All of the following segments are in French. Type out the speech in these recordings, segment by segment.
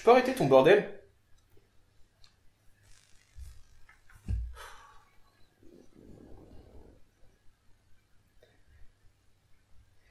Tu peux arrêter ton bordel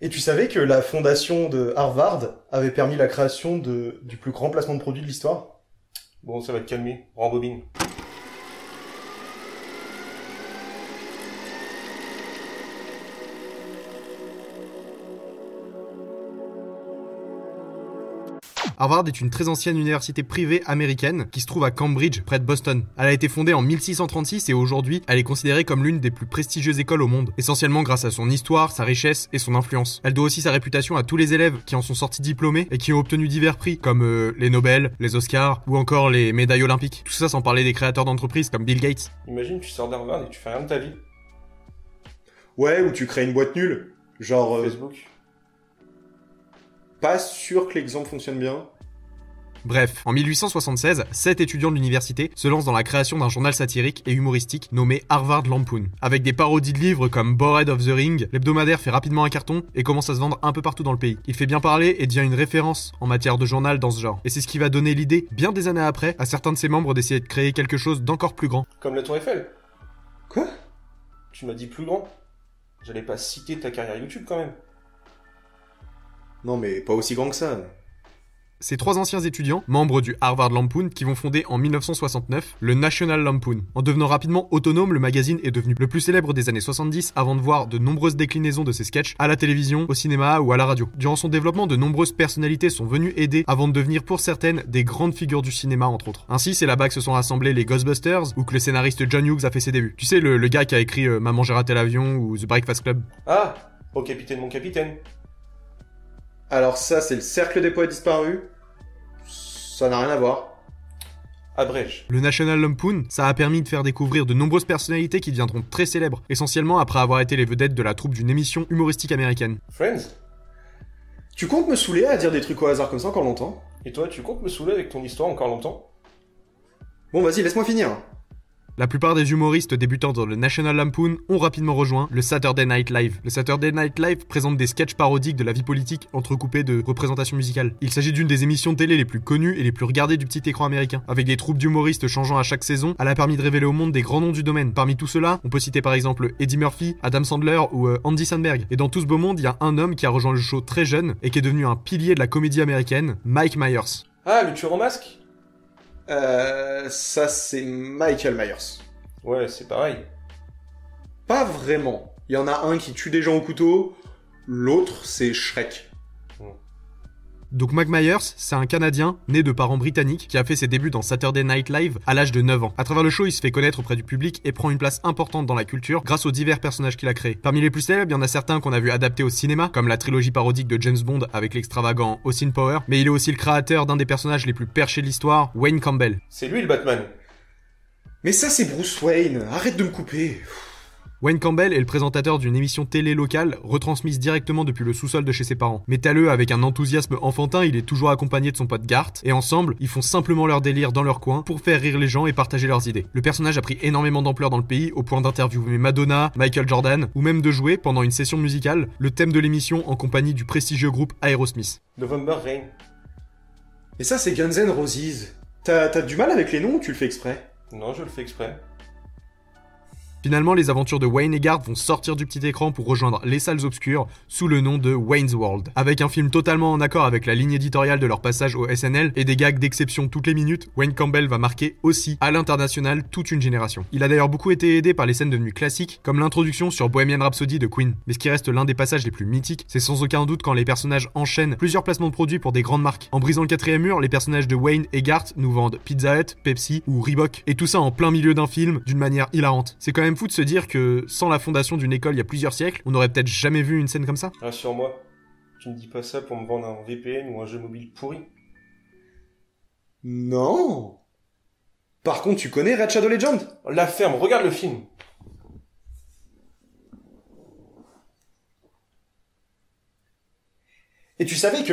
Et tu savais que la fondation de Harvard avait permis la création de, du plus grand placement de produits de l'histoire? Bon, ça va te calmer. Rembobine. Harvard est une très ancienne université privée américaine qui se trouve à Cambridge, près de Boston. Elle a été fondée en 1636 et aujourd'hui, elle est considérée comme l'une des plus prestigieuses écoles au monde, essentiellement grâce à son histoire, sa richesse et son influence. Elle doit aussi sa réputation à tous les élèves qui en sont sortis diplômés et qui ont obtenu divers prix, comme euh, les Nobel, les Oscars ou encore les médailles olympiques. Tout ça sans parler des créateurs d'entreprises comme Bill Gates. Imagine, tu sors d'Harvard et tu fais rien de ta vie. Ouais, ou tu crées une boîte nulle. Genre, euh, Facebook. Pas sûr que l'exemple fonctionne bien. Bref, en 1876, sept étudiants de l'université se lancent dans la création d'un journal satirique et humoristique nommé Harvard Lampoon. Avec des parodies de livres comme Bored of the Ring, l'hebdomadaire fait rapidement un carton et commence à se vendre un peu partout dans le pays. Il fait bien parler et devient une référence en matière de journal dans ce genre. Et c'est ce qui va donner l'idée, bien des années après, à certains de ses membres d'essayer de créer quelque chose d'encore plus grand. Comme la Tour Eiffel. Quoi? Tu m'as dit plus grand. J'allais pas citer ta carrière YouTube quand même. Non, mais pas aussi grand que ça. Ces trois anciens étudiants, membres du Harvard Lampoon, qui vont fonder en 1969 le National Lampoon. En devenant rapidement autonome, le magazine est devenu le plus célèbre des années 70 avant de voir de nombreuses déclinaisons de ses sketchs à la télévision, au cinéma ou à la radio. Durant son développement, de nombreuses personnalités sont venues aider avant de devenir pour certaines des grandes figures du cinéma entre autres. Ainsi, c'est là-bas que se sont rassemblés les Ghostbusters ou que le scénariste John Hughes a fait ses débuts. Tu sais, le, le gars qui a écrit euh, Maman j'ai raté l'avion ou The Breakfast Club. Ah Oh capitaine, mon capitaine. Alors ça, c'est le cercle des poètes disparus. Ça n'a rien à voir. Abrège. Le National Lampoon, ça a permis de faire découvrir de nombreuses personnalités qui deviendront très célèbres, essentiellement après avoir été les vedettes de la troupe d'une émission humoristique américaine. Friends Tu comptes me saouler à dire des trucs au hasard comme ça encore longtemps? Et toi, tu comptes me saouler avec ton histoire encore longtemps? Bon, vas-y, laisse-moi finir. La plupart des humoristes débutant dans le National Lampoon ont rapidement rejoint le Saturday Night Live. Le Saturday Night Live présente des sketchs parodiques de la vie politique entrecoupés de représentations musicales. Il s'agit d'une des émissions télé les plus connues et les plus regardées du petit écran américain. Avec des troupes d'humoristes changeant à chaque saison, elle a permis de révéler au monde des grands noms du domaine. Parmi tout cela, on peut citer par exemple Eddie Murphy, Adam Sandler ou euh, Andy Samberg. Et dans tout ce beau monde, il y a un homme qui a rejoint le show très jeune et qui est devenu un pilier de la comédie américaine, Mike Myers. Ah, le tueur en masque? Euh, ça, c'est Michael Myers. Ouais, c'est pareil. Pas vraiment. Il y en a un qui tue des gens au couteau, l'autre, c'est Shrek. Donc Mike Myers, c'est un Canadien né de parents britanniques qui a fait ses débuts dans Saturday Night Live à l'âge de 9 ans. À travers le show, il se fait connaître auprès du public et prend une place importante dans la culture grâce aux divers personnages qu'il a créés. Parmi les plus célèbres, il y en a certains qu'on a vu adaptés au cinéma, comme la trilogie parodique de James Bond avec l'extravagant Austin Power, mais il est aussi le créateur d'un des personnages les plus perchés de l'histoire, Wayne Campbell. C'est lui le Batman. Mais ça, c'est Bruce Wayne. Arrête de me couper. Wayne Campbell est le présentateur d'une émission télé locale retransmise directement depuis le sous-sol de chez ses parents. Métalleux avec un enthousiasme enfantin, il est toujours accompagné de son pote Gart, et ensemble, ils font simplement leur délire dans leur coin pour faire rire les gens et partager leurs idées. Le personnage a pris énormément d'ampleur dans le pays au point d'interviewer Madonna, Michael Jordan, ou même de jouer, pendant une session musicale, le thème de l'émission en compagnie du prestigieux groupe Aerosmith. November Rain. Et ça, c'est Guns N' Roses. T'as t'as du mal avec les noms ou tu le fais exprès? Non, je le fais exprès. Finalement, les aventures de Wayne et Garth vont sortir du petit écran pour rejoindre les salles obscures sous le nom de Wayne's World. Avec un film totalement en accord avec la ligne éditoriale de leur passage au SNL et des gags d'exception toutes les minutes, Wayne Campbell va marquer aussi à l'international toute une génération. Il a d'ailleurs beaucoup été aidé par les scènes devenues classiques, comme l'introduction sur Bohemian Rhapsody de Queen. Mais ce qui reste l'un des passages les plus mythiques, c'est sans aucun doute quand les personnages enchaînent plusieurs placements de produits pour des grandes marques. En brisant le quatrième mur, les personnages de Wayne et Garth nous vendent Pizza Hut, Pepsi ou Reebok. Et tout ça en plein milieu d'un film, d'une manière hilarante. C'est quand même même fou de se dire que sans la fondation d'une école il y a plusieurs siècles, on aurait peut-être jamais vu une scène comme ça. Rassure-moi, tu me dis pas ça pour me vendre un VPN ou un jeu mobile pourri. Non Par contre, tu connais Red Shadow Legend? La ferme, regarde le film. Et tu savais que...